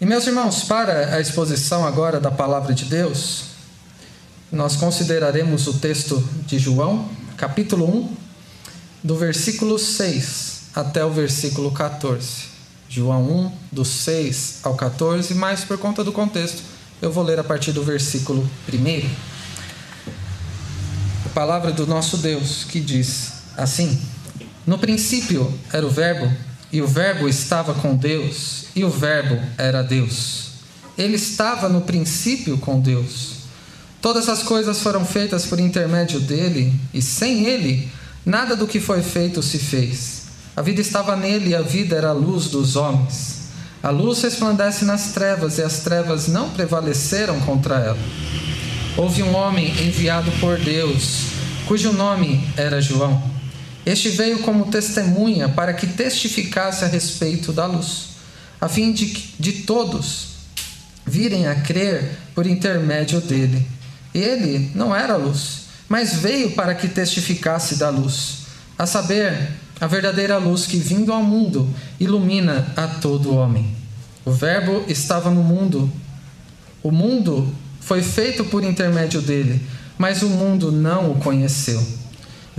E meus irmãos, para a exposição agora da palavra de Deus, nós consideraremos o texto de João, capítulo 1, do versículo 6 até o versículo 14. João 1, do 6 ao 14, mas por conta do contexto, eu vou ler a partir do versículo 1. A palavra do nosso Deus que diz assim: No princípio era o Verbo, e o Verbo estava com Deus, e o Verbo era Deus. Ele estava no princípio com Deus. Todas as coisas foram feitas por intermédio dele, e sem ele, nada do que foi feito se fez. A vida estava nele e a vida era a luz dos homens. A luz resplandece nas trevas e as trevas não prevaleceram contra ela. Houve um homem enviado por Deus, cujo nome era João. Este veio como testemunha para que testificasse a respeito da luz, a fim de, de todos virem a crer por intermédio dele. Ele não era luz, mas veio para que testificasse da luz, a saber, a verdadeira luz que, vindo ao mundo, ilumina a todo homem. O Verbo estava no mundo. O mundo foi feito por intermédio dele, mas o mundo não o conheceu.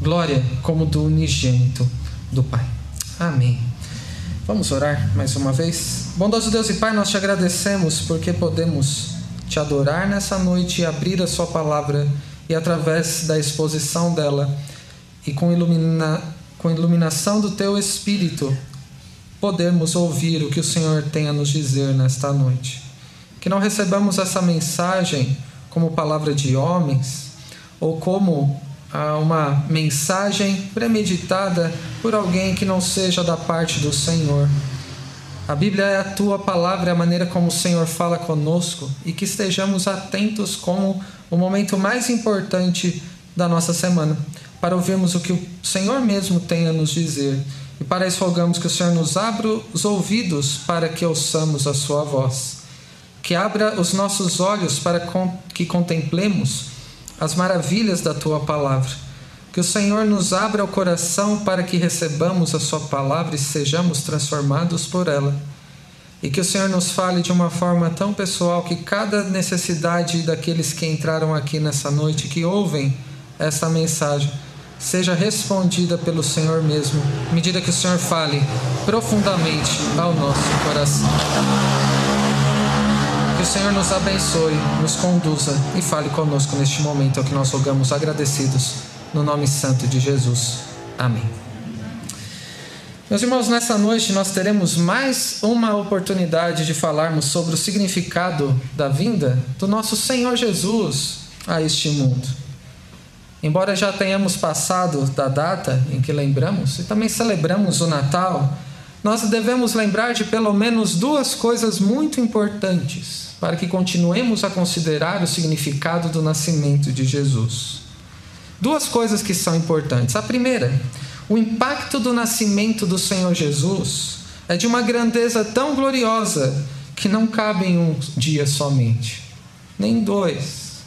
glória como do unigênito do Pai. Amém. Vamos orar mais uma vez. Bondoso Deus e Pai, nós te agradecemos porque podemos te adorar nessa noite e abrir a Sua palavra e através da exposição dela e com, ilumina, com iluminação do Teu Espírito podermos ouvir o que o Senhor tem a nos dizer nesta noite. Que não recebamos essa mensagem como palavra de homens ou como a uma mensagem premeditada por alguém que não seja da parte do Senhor. A Bíblia é a tua palavra, é a maneira como o Senhor fala conosco e que estejamos atentos como o momento mais importante da nossa semana, para ouvirmos o que o Senhor mesmo tem a nos dizer. E para isso rogamos que o Senhor nos abra os ouvidos para que ouçamos a sua voz. Que abra os nossos olhos para que contemplemos as maravilhas da tua palavra. Que o Senhor nos abra o coração para que recebamos a sua palavra e sejamos transformados por ela. E que o Senhor nos fale de uma forma tão pessoal que cada necessidade daqueles que entraram aqui nessa noite, que ouvem essa mensagem, seja respondida pelo Senhor mesmo, à medida que o Senhor fale profundamente ao nosso coração o Senhor nos abençoe, nos conduza e fale conosco neste momento, é o que nós rogamos agradecidos, no nome santo de Jesus. Amém. Meus irmãos, nessa noite nós teremos mais uma oportunidade de falarmos sobre o significado da vinda do nosso Senhor Jesus a este mundo. Embora já tenhamos passado da data em que lembramos e também celebramos o Natal, nós devemos lembrar de pelo menos duas coisas muito importantes para que continuemos a considerar o significado do nascimento de Jesus. Duas coisas que são importantes. A primeira, o impacto do nascimento do Senhor Jesus é de uma grandeza tão gloriosa que não cabe em um dia somente, nem dois.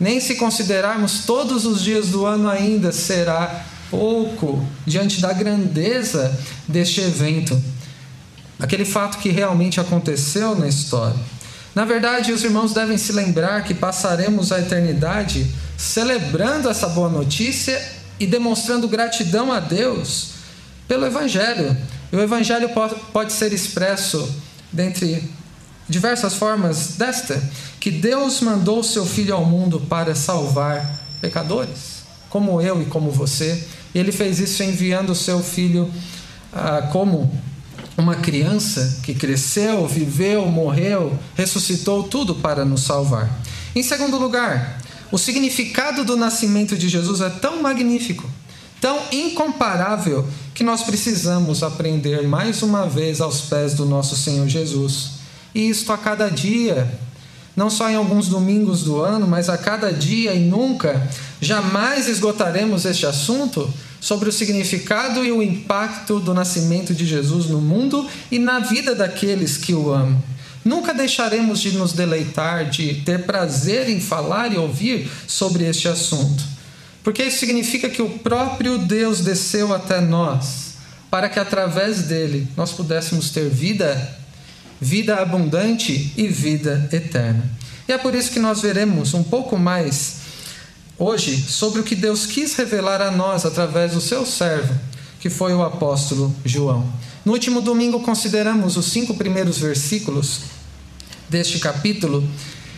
Nem se considerarmos todos os dias do ano ainda será pouco diante da grandeza deste evento, aquele fato que realmente aconteceu na história. Na verdade, os irmãos devem se lembrar que passaremos a eternidade celebrando essa boa notícia e demonstrando gratidão a Deus pelo Evangelho. E o Evangelho pode ser expresso dentre diversas formas desta: que Deus mandou seu Filho ao mundo para salvar pecadores, como eu e como você. E ele fez isso enviando o seu Filho ah, como uma criança que cresceu, viveu, morreu, ressuscitou tudo para nos salvar. Em segundo lugar, o significado do nascimento de Jesus é tão magnífico, tão incomparável, que nós precisamos aprender mais uma vez aos pés do nosso Senhor Jesus. E isto a cada dia. não só em alguns domingos do ano, mas a cada dia e nunca, jamais esgotaremos este assunto sobre o significado e o impacto do nascimento de Jesus no mundo e na vida daqueles que o amam. Nunca deixaremos de nos deleitar, de ter prazer em falar e ouvir sobre este assunto, porque isso significa que o próprio Deus desceu até nós, para que através dele nós pudéssemos ter vida vida abundante e vida eterna. E é por isso que nós veremos um pouco mais hoje sobre o que Deus quis revelar a nós através do seu servo, que foi o apóstolo João. No último domingo consideramos os cinco primeiros versículos deste capítulo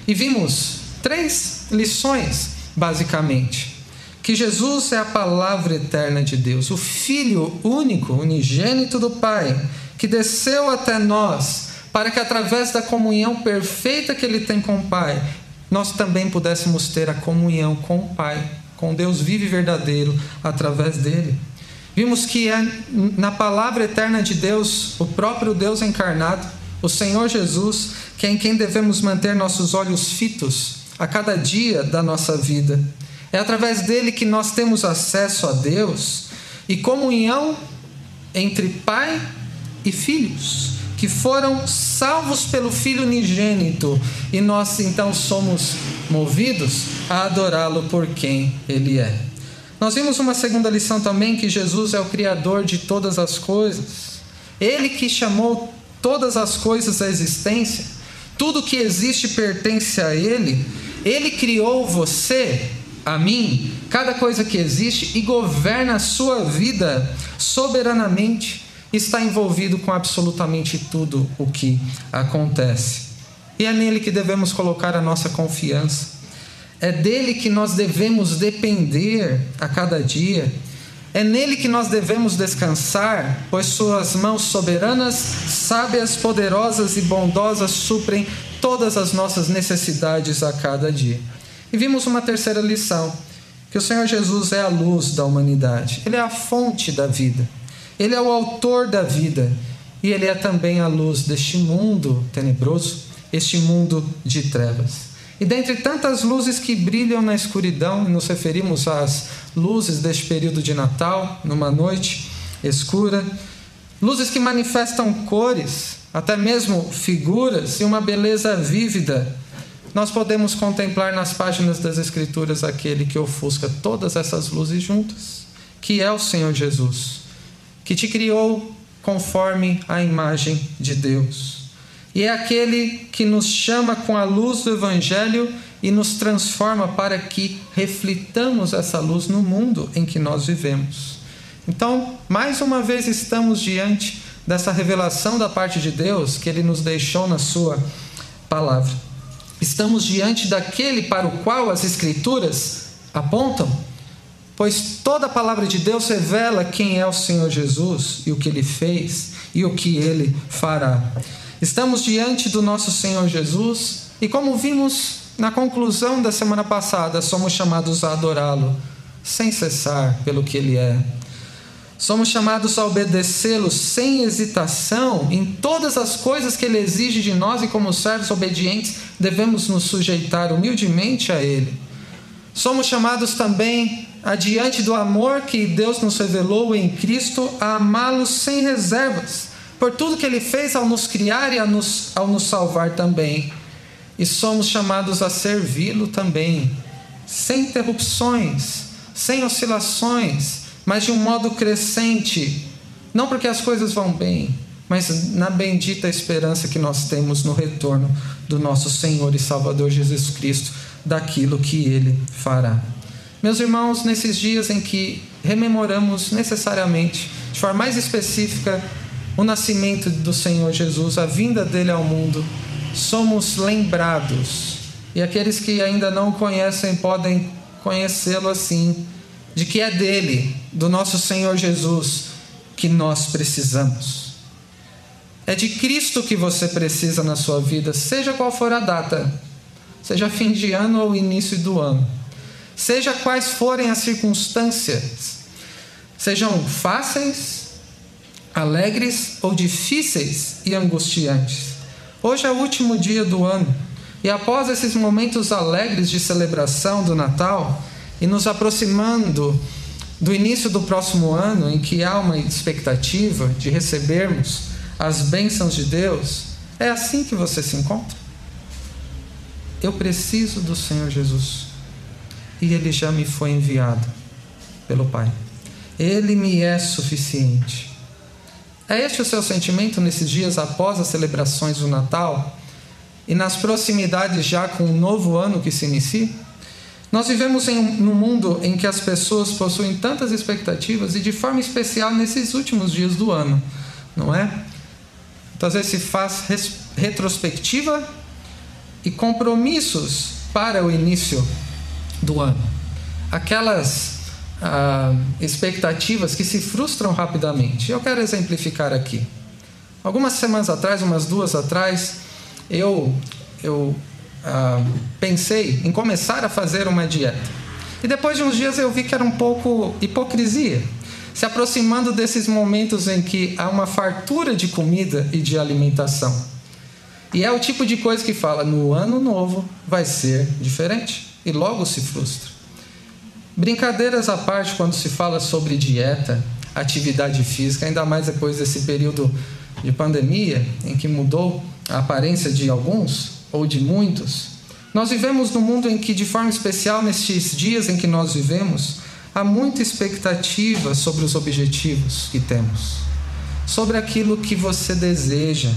e vimos três lições, basicamente. Que Jesus é a palavra eterna de Deus, o Filho único, unigênito do Pai, que desceu até nós para que através da comunhão perfeita que ele tem com o Pai, nós também pudéssemos ter a comunhão com o Pai, com Deus vivo e verdadeiro através dele. Vimos que é na palavra eterna de Deus, o próprio Deus encarnado, o Senhor Jesus, que é em quem devemos manter nossos olhos fitos a cada dia da nossa vida. É através dele que nós temos acesso a Deus e comunhão entre pai e filhos que foram salvos pelo Filho unigênito, e nós então somos movidos a adorá-lo por quem ele é. Nós vimos uma segunda lição também que Jesus é o criador de todas as coisas. Ele que chamou todas as coisas à existência. Tudo que existe pertence a ele. Ele criou você, a mim, cada coisa que existe e governa a sua vida soberanamente está envolvido com absolutamente tudo o que acontece. E é nele que devemos colocar a nossa confiança. É dele que nós devemos depender a cada dia. É nele que nós devemos descansar, pois suas mãos soberanas, sábias, poderosas e bondosas suprem todas as nossas necessidades a cada dia. E vimos uma terceira lição: que o Senhor Jesus é a luz da humanidade, ele é a fonte da vida. Ele é o autor da vida e ele é também a luz deste mundo tenebroso, este mundo de trevas. E dentre tantas luzes que brilham na escuridão, nos referimos às luzes deste período de Natal, numa noite escura, luzes que manifestam cores, até mesmo figuras e uma beleza vívida. Nós podemos contemplar nas páginas das Escrituras aquele que ofusca todas essas luzes juntas, que é o Senhor Jesus que te criou conforme a imagem de Deus. E é aquele que nos chama com a luz do Evangelho e nos transforma para que reflitamos essa luz no mundo em que nós vivemos. Então, mais uma vez, estamos diante dessa revelação da parte de Deus que Ele nos deixou na Sua palavra. Estamos diante daquele para o qual as Escrituras apontam Pois toda a palavra de Deus revela quem é o Senhor Jesus e o que ele fez e o que ele fará. Estamos diante do nosso Senhor Jesus e, como vimos na conclusão da semana passada, somos chamados a adorá-lo sem cessar pelo que ele é. Somos chamados a obedecê-lo sem hesitação em todas as coisas que ele exige de nós e, como servos obedientes, devemos nos sujeitar humildemente a ele. Somos chamados também adiante do amor que Deus nos revelou em Cristo, a amá-lo sem reservas, por tudo que Ele fez ao nos criar e nos, ao nos salvar também. E somos chamados a servi-lo também, sem interrupções, sem oscilações, mas de um modo crescente, não porque as coisas vão bem, mas na bendita esperança que nós temos no retorno do nosso Senhor e Salvador Jesus Cristo, daquilo que Ele fará. Meus irmãos, nesses dias em que rememoramos necessariamente, de forma mais específica, o nascimento do Senhor Jesus, a vinda dele ao mundo, somos lembrados, e aqueles que ainda não conhecem podem conhecê-lo assim, de que é dele, do nosso Senhor Jesus, que nós precisamos. É de Cristo que você precisa na sua vida, seja qual for a data, seja fim de ano ou início do ano seja quais forem as circunstâncias, sejam fáceis, alegres ou difíceis e angustiantes. Hoje é o último dia do ano E após esses momentos alegres de celebração do Natal, e nos aproximando do início do próximo ano, em que há uma expectativa de recebermos as bênçãos de Deus, é assim que você se encontra? Eu preciso do Senhor Jesus e Ele já me foi enviado pelo Pai. Ele me é suficiente. É este o seu sentimento nesses dias após as celebrações do Natal e nas proximidades já com o novo ano que se inicia? Nós vivemos em um, mundo em que as pessoas possuem tantas expectativas e de forma especial nesses últimos dias do ano, não é? Muitas vezes se faz retrospectiva e compromissos para o início do ano. Aquelas ah, expectativas que se frustram rapidamente. Eu quero exemplificar aqui. Algumas semanas atrás, umas duas atrás, eu, eu ah, pensei em começar a fazer uma dieta. E depois de uns dias eu vi que era um pouco hipocrisia, se aproximando desses momentos em que há uma fartura de comida e de alimentação. E é o tipo de coisa que fala: no ano novo vai ser diferente. E logo se frustra. Brincadeiras à parte, quando se fala sobre dieta, atividade física, ainda mais depois desse período de pandemia, em que mudou a aparência de alguns, ou de muitos, nós vivemos num mundo em que, de forma especial, nestes dias em que nós vivemos, há muita expectativa sobre os objetivos que temos, sobre aquilo que você deseja,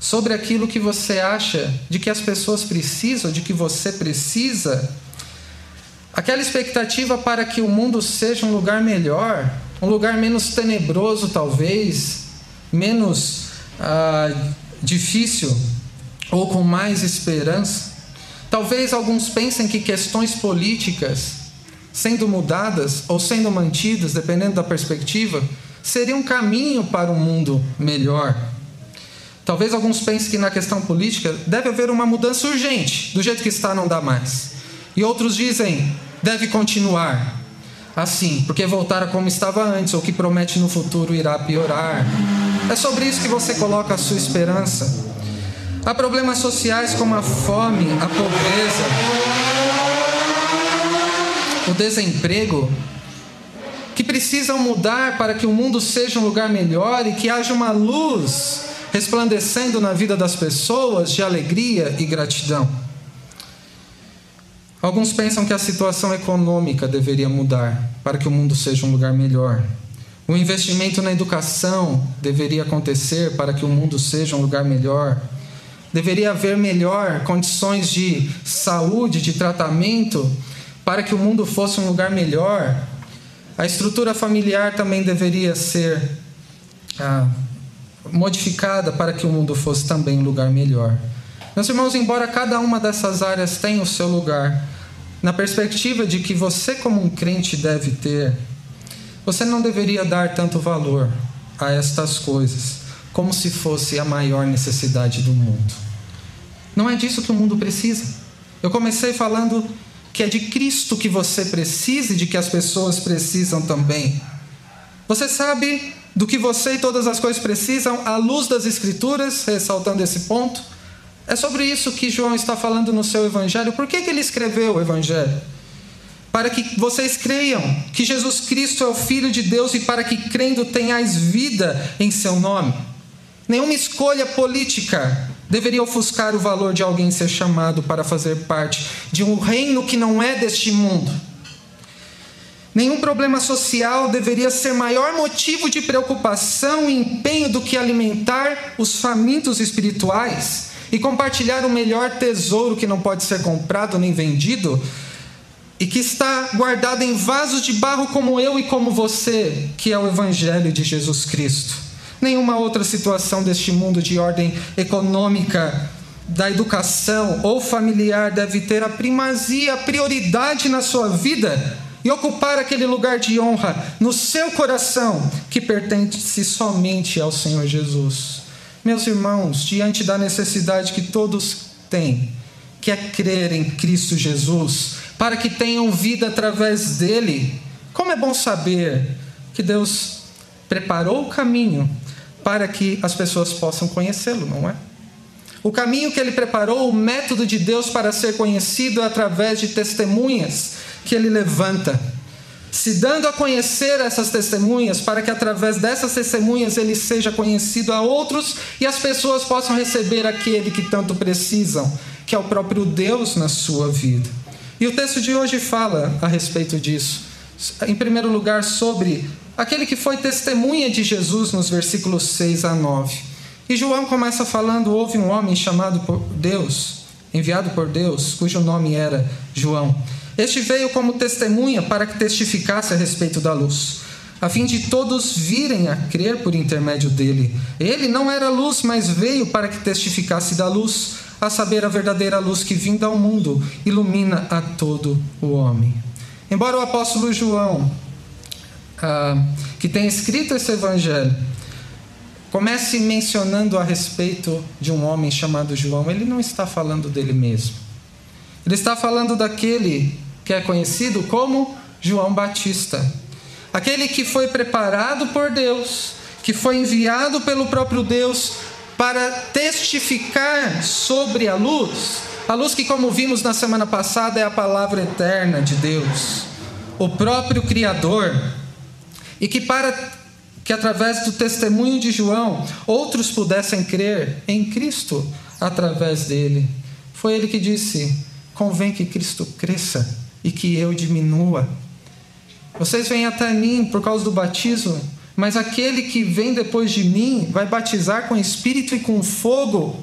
sobre aquilo que você acha de que as pessoas precisam, de que você precisa. Aquela expectativa para que o mundo seja um lugar melhor, um lugar menos tenebroso, talvez, menos ah, difícil ou com mais esperança. Talvez alguns pensem que questões políticas, sendo mudadas ou sendo mantidas, dependendo da perspectiva, seria um caminho para um mundo melhor. Talvez alguns pensem que na questão política deve haver uma mudança urgente, do jeito que está não dá mais. E outros dizem, deve continuar assim, porque voltar a como estava antes, ou que promete no futuro irá piorar. É sobre isso que você coloca a sua esperança. Há problemas sociais como a fome, a pobreza, o desemprego, que precisam mudar para que o mundo seja um lugar melhor e que haja uma luz resplandecendo na vida das pessoas de alegria e gratidão. Alguns pensam que a situação econômica deveria mudar para que o mundo seja um lugar melhor. O investimento na educação deveria acontecer para que o mundo seja um lugar melhor. Deveria haver melhor condições de saúde, de tratamento, para que o mundo fosse um lugar melhor. A estrutura familiar também deveria ser ah, modificada para que o mundo fosse também um lugar melhor. Meus irmãos, embora cada uma dessas áreas tenha o seu lugar, na perspectiva de que você, como um crente, deve ter, você não deveria dar tanto valor a estas coisas como se fosse a maior necessidade do mundo. Não é disso que o mundo precisa. Eu comecei falando que é de Cristo que você precisa e de que as pessoas precisam também. Você sabe do que você e todas as coisas precisam à luz das Escrituras, ressaltando esse ponto? É sobre isso que João está falando no seu Evangelho. Por que, que ele escreveu o Evangelho? para que vocês creiam que Jesus Cristo é o Filho de Deus e para que crendo tenhais vida em seu nome. Nenhuma escolha política deveria ofuscar o valor de alguém ser chamado para fazer parte de um reino que não é deste mundo. Nenhum problema social deveria ser maior motivo de preocupação e empenho do que alimentar os famintos espirituais e compartilhar o melhor tesouro que não pode ser comprado nem vendido e que está guardado em vasos de barro como eu e como você, que é o Evangelho de Jesus Cristo. Nenhuma outra situação deste mundo de ordem econômica, da educação ou familiar deve ter a primazia, a prioridade na sua vida e ocupar aquele lugar de honra no seu coração que pertence somente ao Senhor Jesus. Meus irmãos, diante da necessidade que todos têm, que é crer em Cristo Jesus, para que tenham vida através dele, como é bom saber que Deus preparou o caminho para que as pessoas possam conhecê-lo, não é? O caminho que ele preparou, o método de Deus para ser conhecido é através de testemunhas que ele levanta, se dando a conhecer essas testemunhas, para que através dessas testemunhas ele seja conhecido a outros e as pessoas possam receber aquele que tanto precisam, que é o próprio Deus na sua vida. E o texto de hoje fala a respeito disso. Em primeiro lugar, sobre aquele que foi testemunha de Jesus nos versículos 6 a 9. E João começa falando: houve um homem chamado por Deus, enviado por Deus, cujo nome era João. Este veio como testemunha para que testificasse a respeito da luz, a fim de todos virem a crer por intermédio dele. Ele não era luz, mas veio para que testificasse da luz, a saber, a verdadeira luz que vinda ao mundo ilumina a todo o homem. Embora o apóstolo João, ah, que tenha escrito esse evangelho, Comece mencionando a respeito de um homem chamado João. Ele não está falando dele mesmo. Ele está falando daquele que é conhecido como João Batista. Aquele que foi preparado por Deus, que foi enviado pelo próprio Deus para testificar sobre a luz. A luz que, como vimos na semana passada, é a palavra eterna de Deus, o próprio Criador. E que para que através do testemunho de João outros pudessem crer em Cristo através dele. Foi ele que disse: convém que Cristo cresça e que eu diminua. Vocês vêm até mim por causa do batismo, mas aquele que vem depois de mim vai batizar com espírito e com fogo.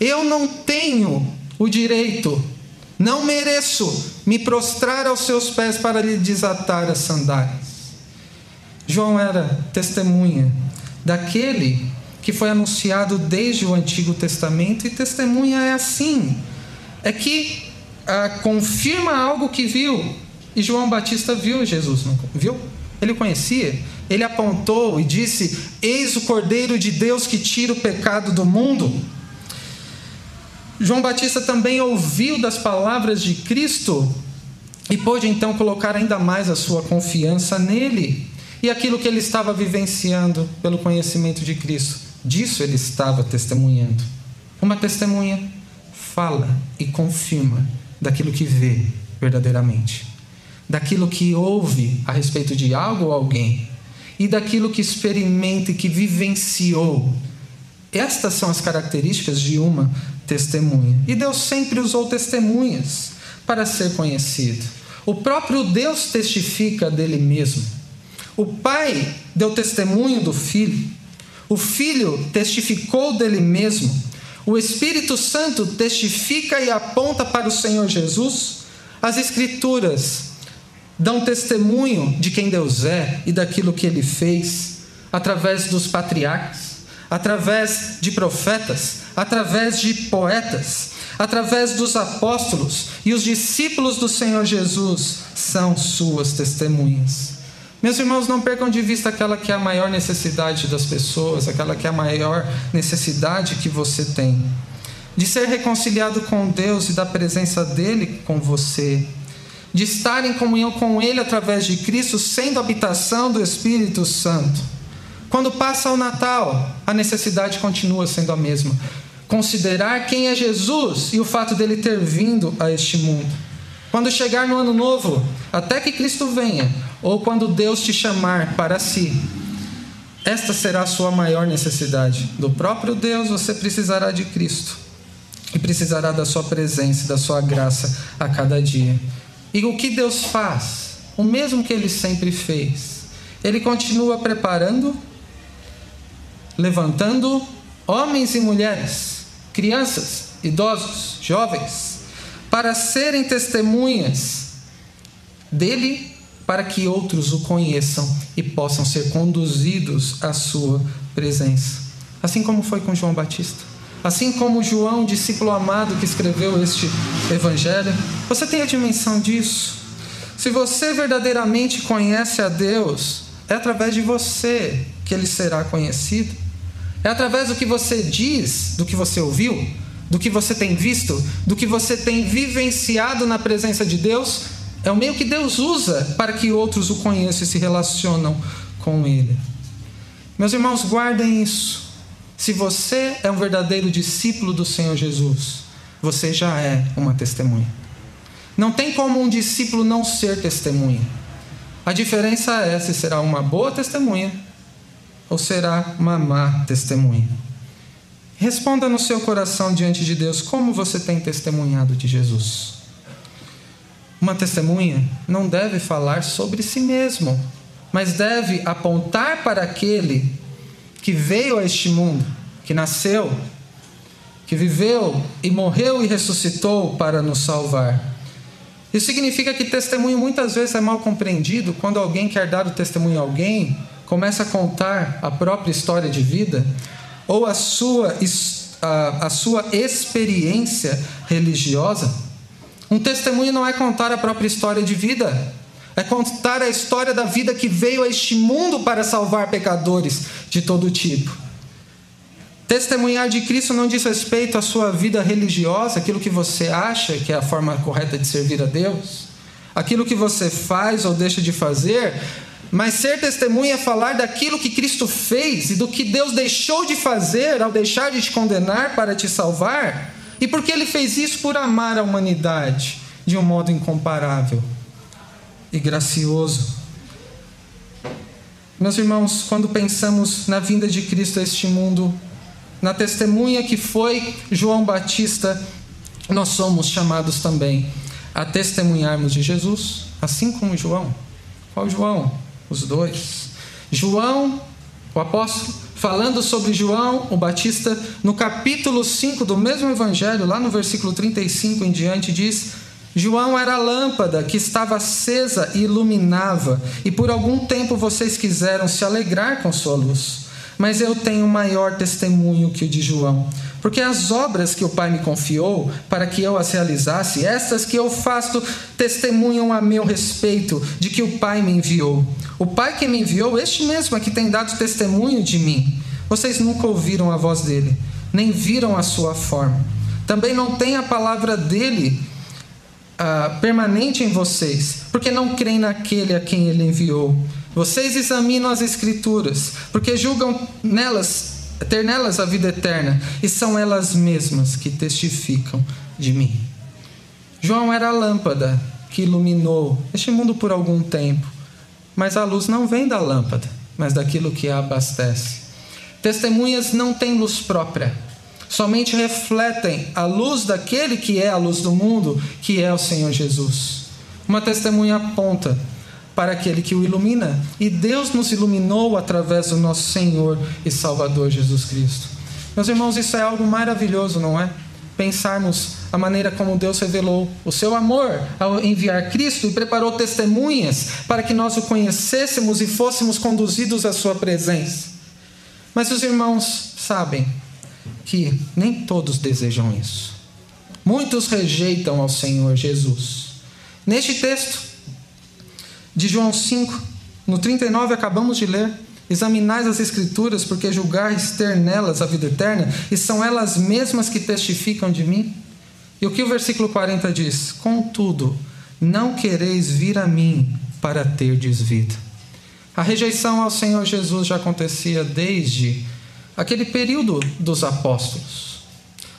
Eu não tenho o direito, não mereço me prostrar aos seus pés para lhe desatar as sandálias. João era testemunha daquele que foi anunciado desde o Antigo Testamento, e testemunha é assim: é que ah, confirma algo que viu. E João Batista viu Jesus, viu? Ele conhecia, ele apontou e disse: Eis o Cordeiro de Deus que tira o pecado do mundo. João Batista também ouviu das palavras de Cristo e pôde então colocar ainda mais a sua confiança nele e aquilo que ele estava vivenciando pelo conhecimento de Cristo. Disso ele estava testemunhando. Uma testemunha fala e confirma daquilo que vê verdadeiramente, daquilo que ouve a respeito de algo ou alguém e daquilo que experimenta e que vivenciou. Estas são as características de uma testemunha. E Deus sempre usou testemunhas para ser conhecido. O próprio Deus testifica dele mesmo. O pai deu testemunho do filho, o filho testificou dele mesmo, o Espírito Santo testifica e aponta para o Senhor Jesus. As Escrituras dão testemunho de quem Deus é e daquilo que ele fez, através dos patriarcas, através de profetas, através de poetas, através dos apóstolos e os discípulos do Senhor Jesus são suas testemunhas. Meus irmãos, não percam de vista aquela que é a maior necessidade das pessoas, aquela que é a maior necessidade que você tem. De ser reconciliado com Deus e da presença dele com você. De estar em comunhão com Ele através de Cristo, sendo habitação do Espírito Santo. Quando passa o Natal, a necessidade continua sendo a mesma. Considerar quem é Jesus e o fato dele ter vindo a este mundo. Quando chegar no ano novo, até que Cristo venha, ou quando Deus te chamar para si. Esta será a sua maior necessidade. Do próprio Deus você precisará de Cristo e precisará da sua presença, da sua graça a cada dia. E o que Deus faz? O mesmo que ele sempre fez. Ele continua preparando, levantando homens e mulheres, crianças, idosos, jovens, para serem testemunhas dele para que outros o conheçam e possam ser conduzidos à sua presença. Assim como foi com João Batista. Assim como João, discípulo amado que escreveu este evangelho, você tem a dimensão disso. Se você verdadeiramente conhece a Deus, é através de você que ele será conhecido. É através do que você diz, do que você ouviu, do que você tem visto, do que você tem vivenciado na presença de Deus, é o meio que Deus usa para que outros o conheçam e se relacionam com Ele. Meus irmãos, guardem isso. se você é um verdadeiro discípulo do Senhor Jesus, você já é uma testemunha. Não tem como um discípulo não ser testemunha. A diferença é se será uma boa testemunha ou será uma má testemunha. Responda no seu coração diante de Deus como você tem testemunhado de Jesus. Uma testemunha não deve falar sobre si mesmo, mas deve apontar para aquele que veio a este mundo, que nasceu, que viveu e morreu e ressuscitou para nos salvar. Isso significa que testemunho muitas vezes é mal compreendido quando alguém quer dar o testemunho a alguém, começa a contar a própria história de vida ou a sua, a, a sua experiência religiosa. Um testemunho não é contar a própria história de vida, é contar a história da vida que veio a este mundo para salvar pecadores de todo tipo. Testemunhar de Cristo não diz respeito à sua vida religiosa, aquilo que você acha que é a forma correta de servir a Deus, aquilo que você faz ou deixa de fazer, mas ser testemunha é falar daquilo que Cristo fez e do que Deus deixou de fazer ao deixar de te condenar para te salvar, e porque Ele fez isso por amar a humanidade de um modo incomparável e gracioso. Meus irmãos, quando pensamos na vinda de Cristo a este mundo, na testemunha que foi João Batista, nós somos chamados também a testemunharmos de Jesus, assim como João. Qual João? Os dois. João, o apóstolo, falando sobre João o Batista, no capítulo 5 do mesmo evangelho, lá no versículo 35 em diante, diz: João era a lâmpada que estava acesa e iluminava, e por algum tempo vocês quiseram se alegrar com sua luz. Mas eu tenho maior testemunho que o de João, porque as obras que o Pai me confiou para que eu as realizasse, estas que eu faço, testemunham a meu respeito de que o Pai me enviou. O Pai que me enviou, este mesmo é que tem dado testemunho de mim. Vocês nunca ouviram a voz dele, nem viram a sua forma. Também não tem a palavra dele uh, permanente em vocês, porque não creem naquele a quem ele enviou. Vocês examinam as Escrituras, porque julgam nelas ter nelas a vida eterna, e são elas mesmas que testificam de mim. João era a lâmpada que iluminou este mundo por algum tempo, mas a luz não vem da lâmpada, mas daquilo que a abastece. Testemunhas não têm luz própria, somente refletem a luz daquele que é a luz do mundo, que é o Senhor Jesus. Uma testemunha aponta para aquele que o ilumina, e Deus nos iluminou através do nosso Senhor e Salvador Jesus Cristo. Meus irmãos, isso é algo maravilhoso, não é? Pensarmos a maneira como Deus revelou o seu amor ao enviar Cristo e preparou testemunhas para que nós o conhecêssemos e fôssemos conduzidos à sua presença. Mas os irmãos sabem, que nem todos desejam isso. Muitos rejeitam ao Senhor Jesus. Neste texto de João 5, no 39, acabamos de ler: Examinais as Escrituras, porque julgais ter nelas a vida eterna, e são elas mesmas que testificam de mim. E o que o versículo 40 diz? Contudo, não quereis vir a mim para terdes vida. A rejeição ao Senhor Jesus já acontecia desde aquele período dos apóstolos.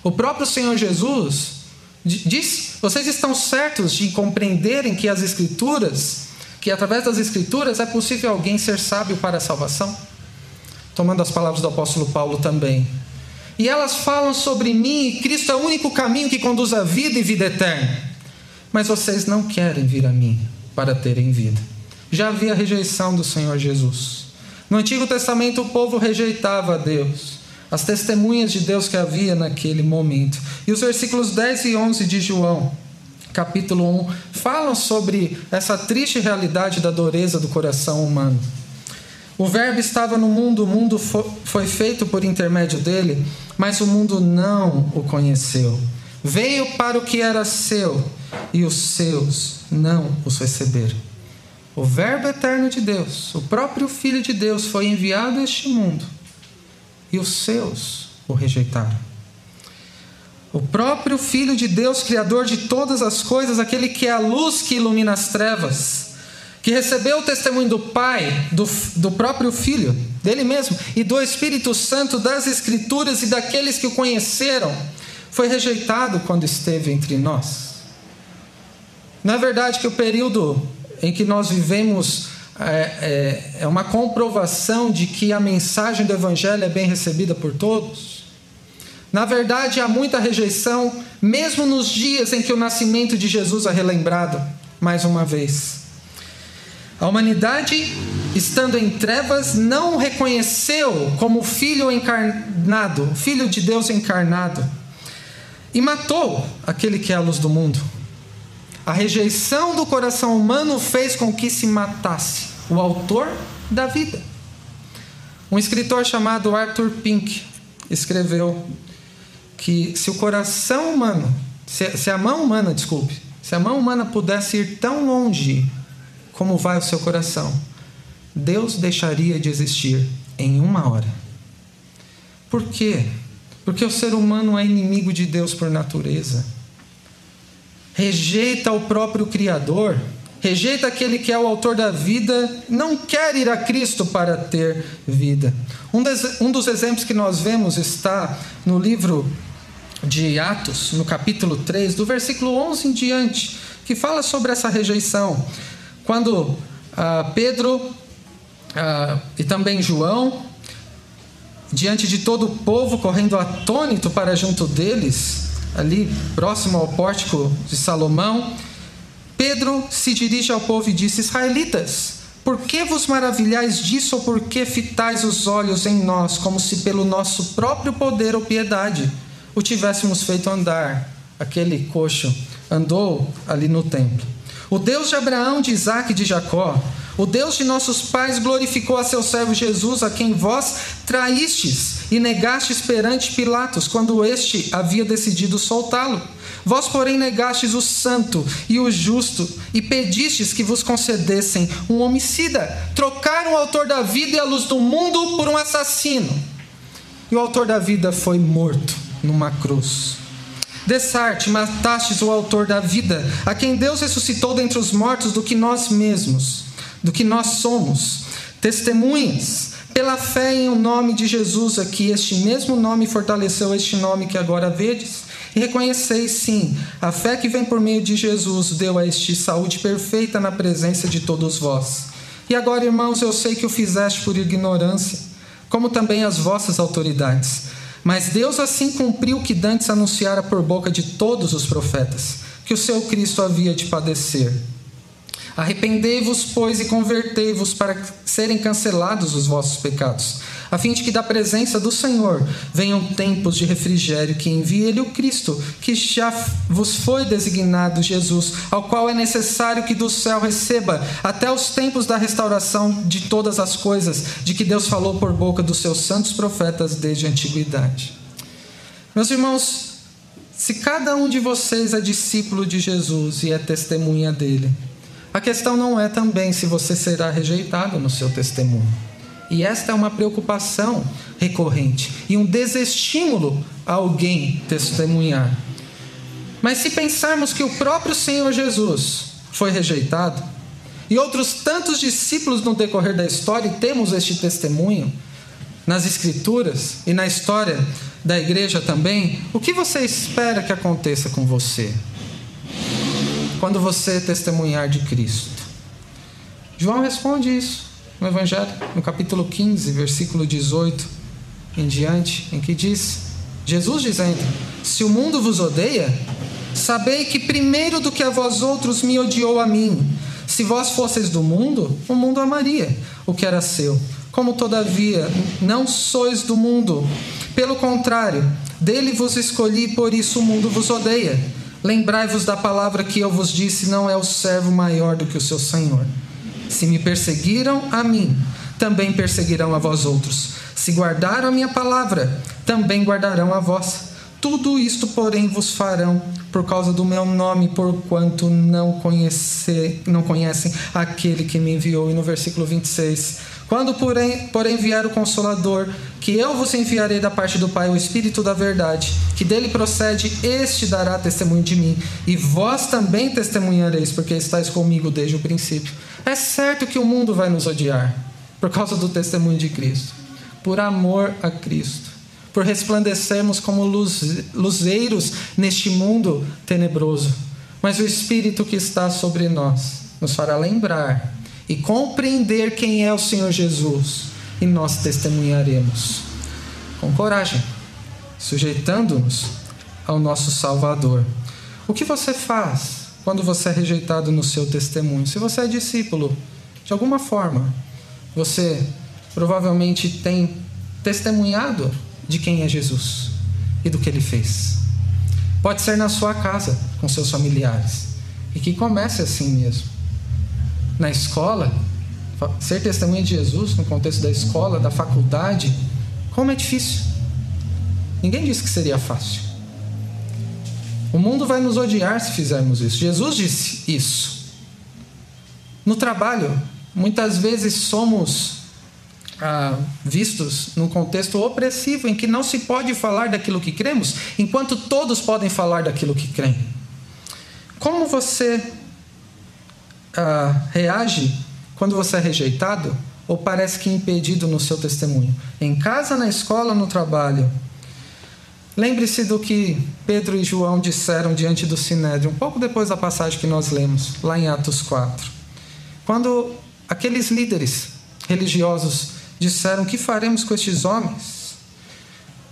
O próprio Senhor Jesus disse: vocês estão certos de compreenderem que as Escrituras, que através das Escrituras é possível alguém ser sábio para a salvação? Tomando as palavras do apóstolo Paulo também. E elas falam sobre mim e Cristo é o único caminho que conduz à vida e vida eterna. Mas vocês não querem vir a mim para terem vida. Já havia rejeição do Senhor Jesus. No Antigo Testamento, o povo rejeitava a Deus, as testemunhas de Deus que havia naquele momento. E os versículos 10 e 11 de João, capítulo 1, falam sobre essa triste realidade da dureza do coração humano. O Verbo estava no mundo, o mundo foi feito por intermédio dele, mas o mundo não o conheceu. Veio para o que era seu, e os seus não os receberam. O Verbo eterno de Deus, o próprio Filho de Deus, foi enviado a este mundo e os seus o rejeitaram. O próprio Filho de Deus, Criador de todas as coisas, aquele que é a luz que ilumina as trevas, que recebeu o testemunho do Pai, do, do próprio Filho, dele mesmo, e do Espírito Santo, das Escrituras e daqueles que o conheceram, foi rejeitado quando esteve entre nós. Não é verdade que o período em que nós vivemos é, é, é uma comprovação de que a mensagem do Evangelho é bem recebida por todos? Na verdade, há muita rejeição, mesmo nos dias em que o nascimento de Jesus é relembrado, mais uma vez. A humanidade, estando em trevas, não o reconheceu como filho encarnado, filho de Deus encarnado, e matou aquele que é a luz do mundo. A rejeição do coração humano fez com que se matasse o autor da vida. Um escritor chamado Arthur Pink escreveu que se o coração humano, se, se a mão humana, desculpe, se a mão humana pudesse ir tão longe como vai o seu coração, Deus deixaria de existir em uma hora. Por quê? Porque o ser humano é inimigo de Deus por natureza. Rejeita o próprio Criador, rejeita aquele que é o autor da vida, não quer ir a Cristo para ter vida. Um, um dos exemplos que nós vemos está no livro de Atos, no capítulo 3, do versículo 11 em diante, que fala sobre essa rejeição. Quando ah, Pedro ah, e também João, diante de todo o povo correndo atônito para junto deles, ali próximo ao pórtico de Salomão, Pedro se dirige ao povo e disse: Israelitas, por que vos maravilhais disso ou por que fitais os olhos em nós, como se pelo nosso próprio poder ou piedade o tivéssemos feito andar? Aquele coxo andou ali no templo. O Deus de Abraão, de Isaac e de Jacó, o Deus de nossos pais glorificou a seu servo Jesus, a quem vós traístes e negastes perante Pilatos, quando este havia decidido soltá-lo. Vós, porém, negastes o santo e o justo e pedistes que vos concedessem um homicida. Trocaram o autor da vida e a luz do mundo por um assassino. E o autor da vida foi morto numa cruz. Dessarte, matastes o autor da vida, a quem Deus ressuscitou dentre os mortos do que nós mesmos, do que nós somos, testemunhas, pela fé em o nome de Jesus, a que este mesmo nome fortaleceu este nome que agora vedes. E reconheceis, sim, a fé que vem por meio de Jesus deu a este saúde perfeita na presença de todos vós. E agora, irmãos, eu sei que o fizeste por ignorância, como também as vossas autoridades. Mas Deus assim cumpriu o que Dantes anunciara por boca de todos os profetas, que o seu Cristo havia de padecer. Arrependei-vos, pois, e convertei-vos para serem cancelados os vossos pecados, a fim de que da presença do Senhor venham tempos de refrigério, que envie Ele o Cristo, que já vos foi designado Jesus, ao qual é necessário que do céu receba até os tempos da restauração de todas as coisas, de que Deus falou por boca dos seus santos profetas desde a antiguidade. Meus irmãos, se cada um de vocês é discípulo de Jesus e é testemunha dele, a questão não é também se você será rejeitado no seu testemunho. E esta é uma preocupação recorrente e um desestímulo a alguém testemunhar. Mas se pensarmos que o próprio Senhor Jesus foi rejeitado, e outros tantos discípulos no decorrer da história, e temos este testemunho nas Escrituras e na história da igreja também, o que você espera que aconteça com você? quando você testemunhar de Cristo? João responde isso no Evangelho, no capítulo 15, versículo 18 em diante, em que diz: Jesus dizendo: Se o mundo vos odeia, sabei que primeiro do que a vós outros me odiou a mim. Se vós fosseis do mundo, o mundo amaria o que era seu. Como todavia não sois do mundo, pelo contrário, dele vos escolhi, por isso o mundo vos odeia. Lembrai-vos da palavra que eu vos disse: não é o servo maior do que o seu senhor. Se me perseguiram a mim, também perseguirão a vós outros. Se guardaram a minha palavra, também guardarão a vossa. Tudo isto, porém, vos farão por causa do meu nome, porquanto não, conhecer, não conhecem aquele que me enviou. E no versículo 26, quando, porém, porém vier o Consolador, que eu vos enviarei da parte do Pai, o Espírito da Verdade, que dele procede, este dará testemunho de mim, e vós também testemunhareis, porque estáis comigo desde o princípio. É certo que o mundo vai nos odiar, por causa do testemunho de Cristo, por amor a Cristo, por resplandecermos como luz, luzeiros neste mundo tenebroso. Mas o Espírito que está sobre nós nos fará lembrar e compreender quem é o Senhor Jesus, e nós testemunharemos com coragem, sujeitando-nos ao nosso Salvador. O que você faz quando você é rejeitado no seu testemunho? Se você é discípulo, de alguma forma, você provavelmente tem testemunhado de quem é Jesus e do que ele fez. Pode ser na sua casa, com seus familiares, e que comece assim mesmo na escola, ser testemunha de Jesus no contexto da escola, da faculdade, como é difícil. Ninguém disse que seria fácil. O mundo vai nos odiar se fizermos isso. Jesus disse isso. No trabalho, muitas vezes somos ah, vistos num contexto opressivo em que não se pode falar daquilo que cremos, enquanto todos podem falar daquilo que creem. Como você ah, reage quando você é rejeitado ou parece que impedido no seu testemunho? Em casa, na escola, no trabalho? Lembre-se do que Pedro e João disseram diante do Sinédrio, um pouco depois da passagem que nós lemos, lá em Atos 4. Quando aqueles líderes religiosos disseram: Que faremos com estes homens?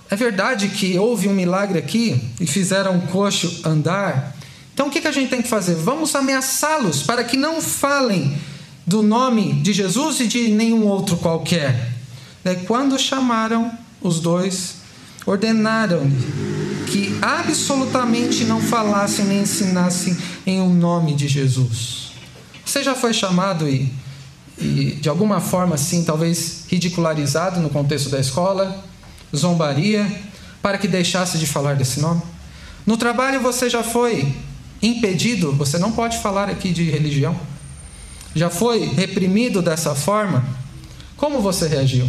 É verdade que houve um milagre aqui e fizeram o coxo andar, então o que a gente tem que fazer? Vamos ameaçá-los para que não falem do nome de Jesus e de nenhum outro qualquer. Quando chamaram os dois, ordenaram-lhe que absolutamente não falassem nem ensinassem em o um nome de Jesus. Você já foi chamado e, e, de alguma forma assim, talvez ridicularizado no contexto da escola, zombaria, para que deixasse de falar desse nome? No trabalho você já foi impedido, você não pode falar aqui de religião. Já foi reprimido dessa forma? Como você reagiu?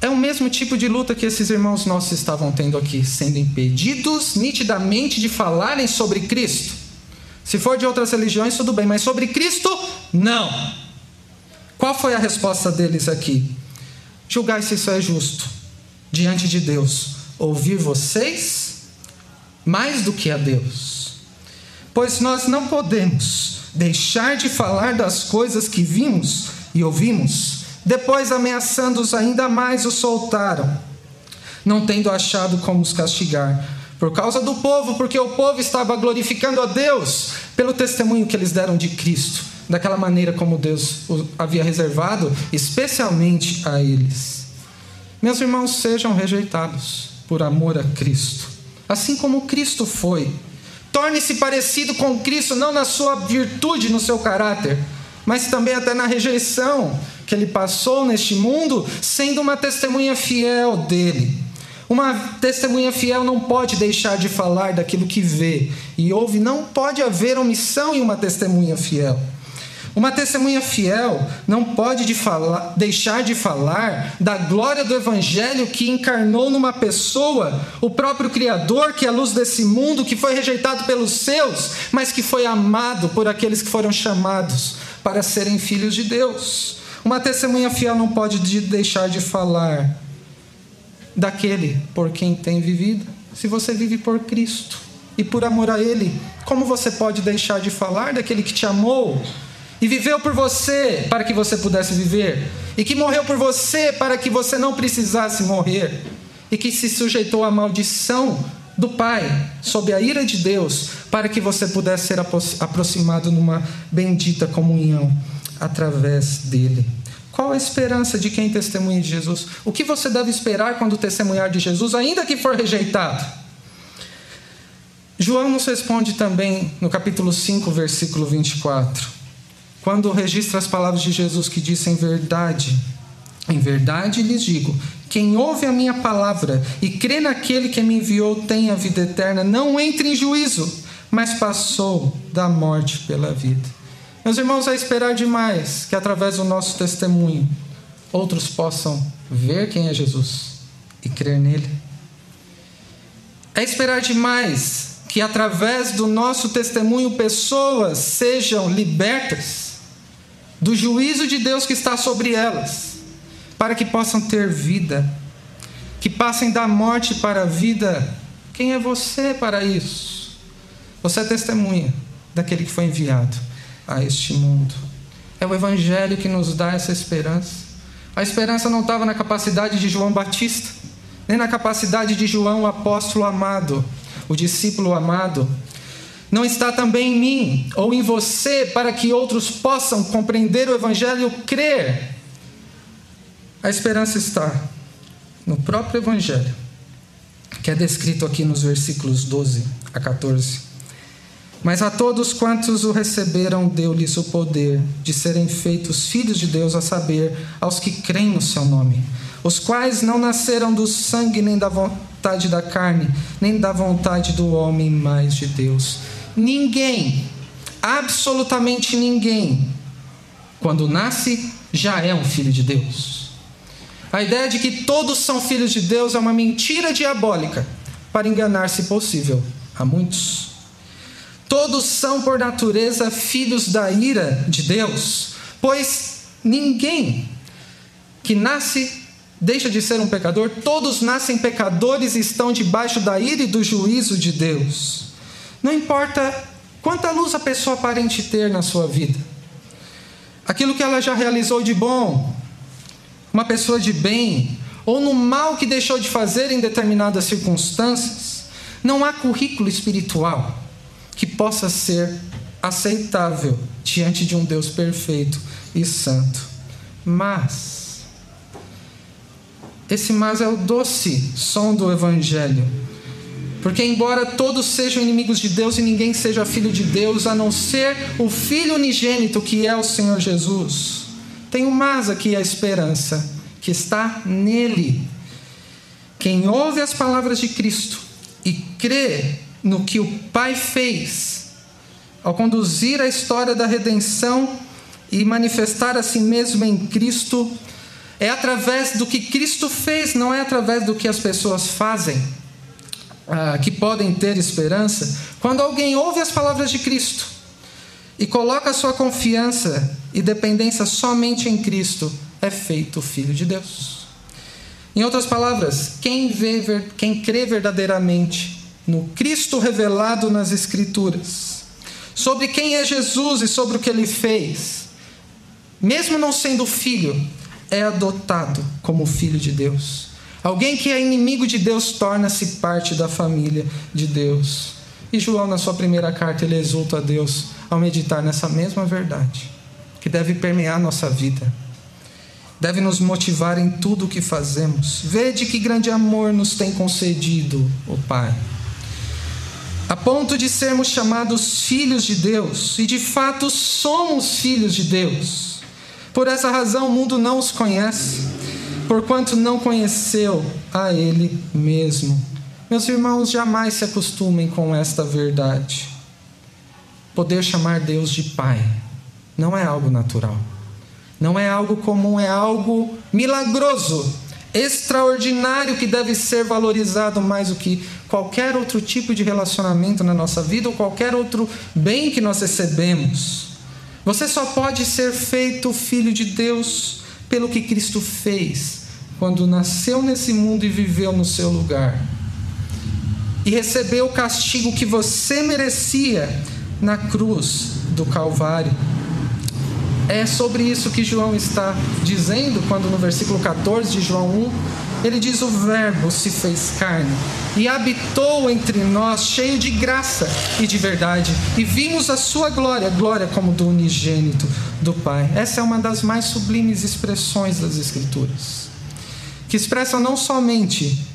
É o mesmo tipo de luta que esses irmãos nossos estavam tendo aqui, sendo impedidos nitidamente de falarem sobre Cristo. Se for de outras religiões, tudo bem, mas sobre Cristo, não. Qual foi a resposta deles aqui? Julgai se isso é justo diante de Deus. Ouvir vocês mais do que a Deus pois nós não podemos deixar de falar das coisas que vimos e ouvimos. Depois, ameaçando-os ainda mais, os soltaram, não tendo achado como os castigar. Por causa do povo, porque o povo estava glorificando a Deus pelo testemunho que eles deram de Cristo, daquela maneira como Deus havia reservado, especialmente a eles. Meus irmãos, sejam rejeitados por amor a Cristo, assim como Cristo foi Torne-se parecido com Cristo, não na sua virtude, no seu caráter, mas também até na rejeição que ele passou neste mundo, sendo uma testemunha fiel dele. Uma testemunha fiel não pode deixar de falar daquilo que vê e ouve, não pode haver omissão em uma testemunha fiel. Uma testemunha fiel não pode de falar, deixar de falar da glória do Evangelho que encarnou numa pessoa, o próprio Criador, que é a luz desse mundo, que foi rejeitado pelos seus, mas que foi amado por aqueles que foram chamados para serem filhos de Deus. Uma testemunha fiel não pode deixar de falar daquele por quem tem vivido. Se você vive por Cristo e por amor a Ele, como você pode deixar de falar daquele que te amou? E viveu por você para que você pudesse viver, e que morreu por você para que você não precisasse morrer, e que se sujeitou à maldição do Pai, sob a ira de Deus, para que você pudesse ser aproximado numa bendita comunhão através dele. Qual a esperança de quem testemunha de Jesus? O que você deve esperar quando testemunhar de Jesus, ainda que for rejeitado? João nos responde também no capítulo 5, versículo 24 quando registra as palavras de Jesus que disse em verdade, em verdade lhes digo, Quem ouve a minha palavra e crê naquele que me enviou tem a vida eterna, não entra em juízo, mas passou da morte pela vida. Meus irmãos, é esperar demais que através do nosso testemunho outros possam ver quem é Jesus e crer nele. É esperar demais que através do nosso testemunho pessoas sejam libertas do juízo de Deus que está sobre elas, para que possam ter vida, que passem da morte para a vida. Quem é você para isso? Você é testemunha daquele que foi enviado a este mundo. É o Evangelho que nos dá essa esperança. A esperança não estava na capacidade de João Batista, nem na capacidade de João, o apóstolo amado, o discípulo amado. Não está também em mim ou em você para que outros possam compreender o Evangelho e crer. A esperança está no próprio Evangelho, que é descrito aqui nos versículos 12 a 14. Mas a todos quantos o receberam, deu-lhes o poder de serem feitos filhos de Deus, a saber, aos que creem no seu nome, os quais não nasceram do sangue, nem da vontade da carne, nem da vontade do homem, mas de Deus. Ninguém, absolutamente ninguém, quando nasce, já é um filho de Deus. A ideia de que todos são filhos de Deus é uma mentira diabólica para enganar, se possível, a muitos. Todos são, por natureza, filhos da ira de Deus, pois ninguém que nasce deixa de ser um pecador, todos nascem pecadores e estão debaixo da ira e do juízo de Deus. Não importa quanta luz a pessoa aparente ter na sua vida, aquilo que ela já realizou de bom, uma pessoa de bem, ou no mal que deixou de fazer em determinadas circunstâncias, não há currículo espiritual que possa ser aceitável diante de um Deus perfeito e santo. Mas, esse mas é o doce som do Evangelho. Porque, embora todos sejam inimigos de Deus e ninguém seja filho de Deus, a não ser o Filho unigênito que é o Senhor Jesus, tem um mas aqui a esperança, que está nele. Quem ouve as palavras de Cristo e crê no que o Pai fez ao conduzir a história da redenção e manifestar a si mesmo em Cristo, é através do que Cristo fez, não é através do que as pessoas fazem, ah, que podem ter esperança. Quando alguém ouve as palavras de Cristo e coloca sua confiança e dependência somente em Cristo, é feito filho de Deus. Em outras palavras, quem, vê, quem crê verdadeiramente no Cristo revelado nas Escrituras, sobre quem é Jesus e sobre o que ele fez, mesmo não sendo filho, é adotado como filho de Deus. Alguém que é inimigo de Deus torna-se parte da família de Deus. E João, na sua primeira carta, ele exulta a Deus ao meditar nessa mesma verdade, que deve permear nossa vida, deve nos motivar em tudo o que fazemos. Vede que grande amor nos tem concedido o Pai a ponto de sermos chamados filhos de Deus, e de fato somos filhos de Deus. Por essa razão o mundo não os conhece, porquanto não conheceu a Ele mesmo. Meus irmãos, jamais se acostumem com esta verdade. Poder chamar Deus de Pai não é algo natural, não é algo comum, é algo milagroso extraordinário que deve ser valorizado mais do que qualquer outro tipo de relacionamento na nossa vida ou qualquer outro bem que nós recebemos. Você só pode ser feito filho de Deus pelo que Cristo fez quando nasceu nesse mundo e viveu no seu lugar. E recebeu o castigo que você merecia na cruz do Calvário. É sobre isso que João está dizendo quando no versículo 14 de João 1 ele diz: O Verbo se fez carne e habitou entre nós, cheio de graça e de verdade, e vimos a sua glória, glória como do unigênito do Pai. Essa é uma das mais sublimes expressões das Escrituras, que expressam não somente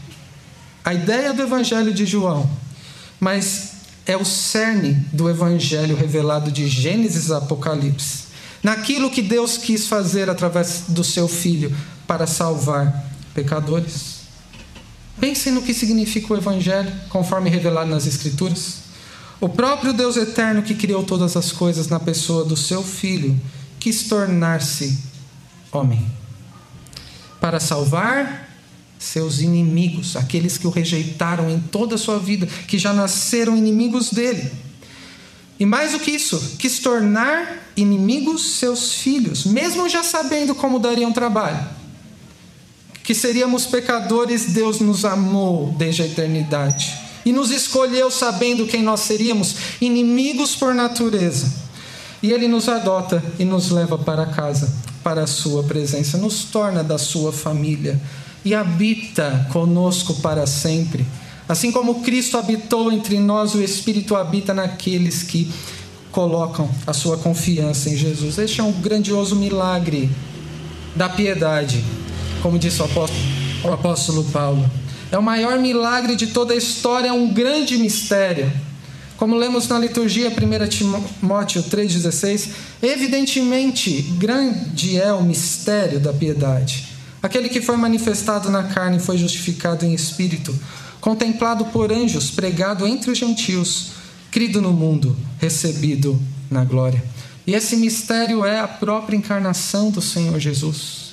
a ideia do Evangelho de João, mas é o cerne do Evangelho revelado de Gênesis a Apocalipse naquilo que Deus quis fazer através do seu Filho para salvar pecadores. Pensem no que significa o Evangelho, conforme revelado nas Escrituras. O próprio Deus eterno que criou todas as coisas na pessoa do seu Filho quis tornar-se homem para salvar seus inimigos, aqueles que o rejeitaram em toda a sua vida, que já nasceram inimigos dele. E mais do que isso, quis tornar inimigos seus filhos, mesmo já sabendo como dariam trabalho. Que seríamos pecadores, Deus nos amou desde a eternidade e nos escolheu sabendo quem nós seríamos, inimigos por natureza. E Ele nos adota e nos leva para casa, para a Sua presença, nos torna da Sua família e habita conosco para sempre. Assim como Cristo habitou entre nós, o Espírito habita naqueles que colocam a sua confiança em Jesus. Este é um grandioso milagre da piedade, como disse o apóstolo, o apóstolo Paulo. É o maior milagre de toda a história, é um grande mistério. Como lemos na liturgia 1 Timóteo 3,16, evidentemente grande é o mistério da piedade. Aquele que foi manifestado na carne foi justificado em espírito contemplado por anjos, pregado entre os gentios, crido no mundo, recebido na glória. E esse mistério é a própria encarnação do Senhor Jesus.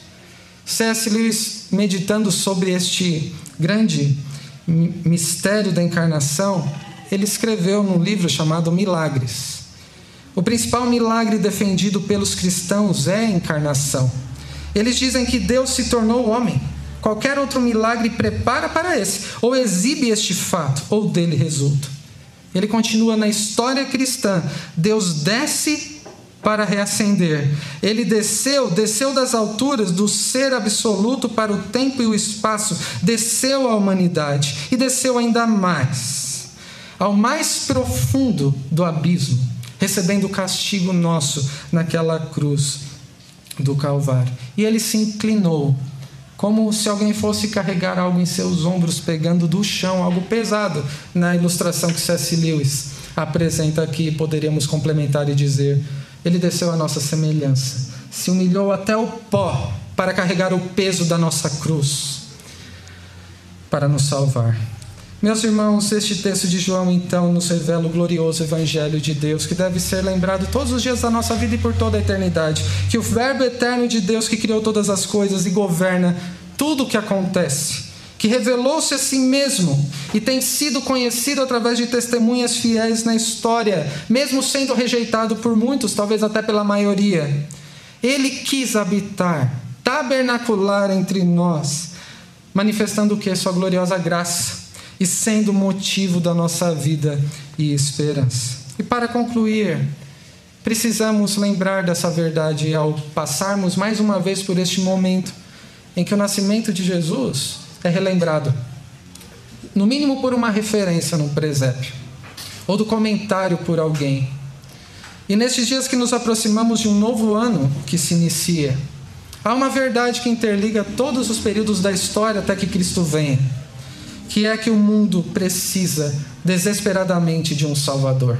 C.S. Lewis, meditando sobre este grande mistério da encarnação, ele escreveu num livro chamado Milagres. O principal milagre defendido pelos cristãos é a encarnação. Eles dizem que Deus se tornou homem Qualquer outro milagre prepara para esse, ou exibe este fato, ou dele resulta. Ele continua na história cristã: Deus desce para reacender. Ele desceu, desceu das alturas do ser absoluto para o tempo e o espaço, desceu à humanidade e desceu ainda mais, ao mais profundo do abismo, recebendo o castigo nosso naquela cruz do Calvário. E ele se inclinou como se alguém fosse carregar algo em seus ombros, pegando do chão algo pesado, na ilustração que C.S. Lewis apresenta aqui, poderíamos complementar e dizer: ele desceu a nossa semelhança, se humilhou até o pó para carregar o peso da nossa cruz, para nos salvar. Meus irmãos, este texto de João então nos revela o glorioso Evangelho de Deus, que deve ser lembrado todos os dias da nossa vida e por toda a eternidade. Que o Verbo eterno de Deus, que criou todas as coisas e governa tudo o que acontece, que revelou-se a si mesmo e tem sido conhecido através de testemunhas fiéis na história, mesmo sendo rejeitado por muitos, talvez até pela maioria. Ele quis habitar, tabernacular entre nós, manifestando o que? Sua gloriosa graça e sendo motivo da nossa vida e esperança. E para concluir, precisamos lembrar dessa verdade ao passarmos mais uma vez por este momento em que o nascimento de Jesus é relembrado, no mínimo por uma referência no presépio, ou do comentário por alguém. E nestes dias que nos aproximamos de um novo ano que se inicia, há uma verdade que interliga todos os períodos da história até que Cristo venha que é que o mundo precisa desesperadamente de um Salvador.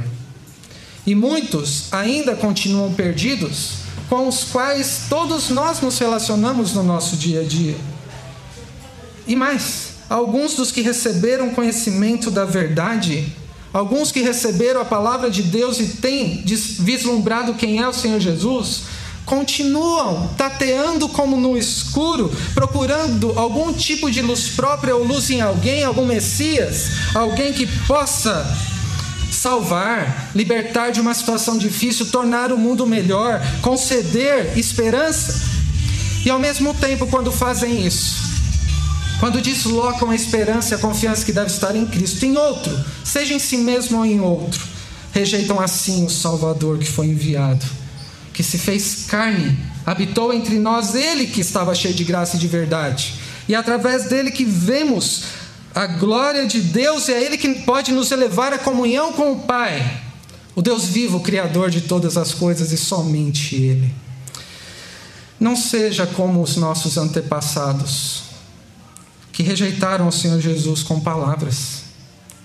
E muitos ainda continuam perdidos, com os quais todos nós nos relacionamos no nosso dia a dia. E mais, alguns dos que receberam conhecimento da verdade, alguns que receberam a palavra de Deus e têm vislumbrado quem é o Senhor Jesus, continuam tateando como no escuro, procurando algum tipo de luz própria ou luz em alguém, algum Messias, alguém que possa salvar, libertar de uma situação difícil, tornar o mundo melhor, conceder esperança. E ao mesmo tempo, quando fazem isso, quando deslocam a esperança e a confiança que deve estar em Cristo, em outro, seja em si mesmo ou em outro, rejeitam assim o Salvador que foi enviado que se fez carne, habitou entre nós, ele que estava cheio de graça e de verdade. E através dele que vemos a glória de Deus, e é ele que pode nos elevar à comunhão com o Pai, o Deus vivo, Criador de todas as coisas, e somente Ele. Não seja como os nossos antepassados, que rejeitaram o Senhor Jesus com palavras,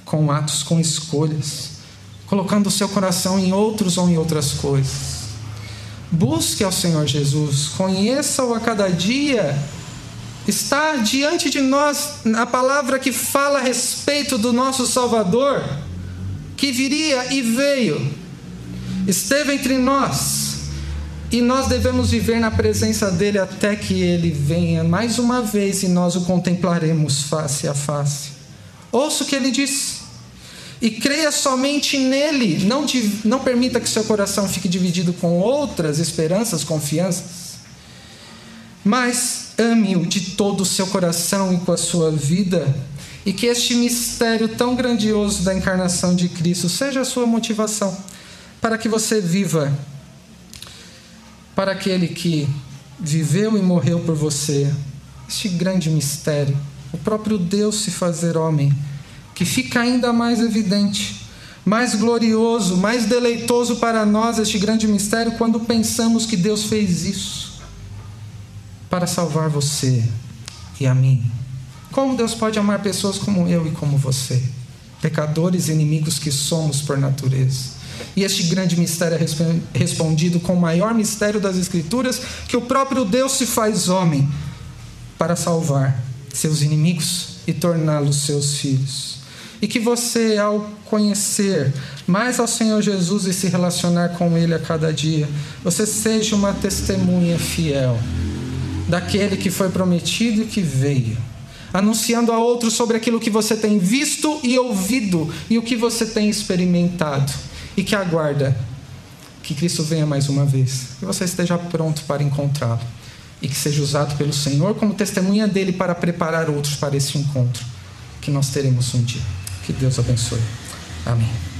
com atos, com escolhas, colocando o seu coração em outros ou em outras coisas. Busque ao Senhor Jesus, conheça-o a cada dia Está diante de nós a palavra que fala a respeito do nosso Salvador, que viria e veio, esteve entre nós, e nós devemos viver na presença dele até que ele venha mais uma vez e nós o contemplaremos face a face. Ouça o que ele diz. E creia somente nele. Não, não permita que seu coração fique dividido com outras esperanças, confianças. Mas ame-o de todo o seu coração e com a sua vida. E que este mistério tão grandioso da encarnação de Cristo seja a sua motivação para que você viva para aquele que viveu e morreu por você. Este grande mistério, o próprio Deus se fazer homem, que fica ainda mais evidente, mais glorioso, mais deleitoso para nós este grande mistério quando pensamos que Deus fez isso para salvar você e a mim. Como Deus pode amar pessoas como eu e como você, pecadores e inimigos que somos por natureza? E este grande mistério é respondido com o maior mistério das Escrituras, que o próprio Deus se faz homem para salvar seus inimigos e torná-los seus filhos. E que você, ao conhecer mais ao Senhor Jesus e se relacionar com Ele a cada dia, você seja uma testemunha fiel daquele que foi prometido e que veio, anunciando a outros sobre aquilo que você tem visto e ouvido e o que você tem experimentado e que aguarda que Cristo venha mais uma vez, que você esteja pronto para encontrá-lo e que seja usado pelo Senhor como testemunha dele para preparar outros para esse encontro que nós teremos um dia. Que Deus abençoe. Amém.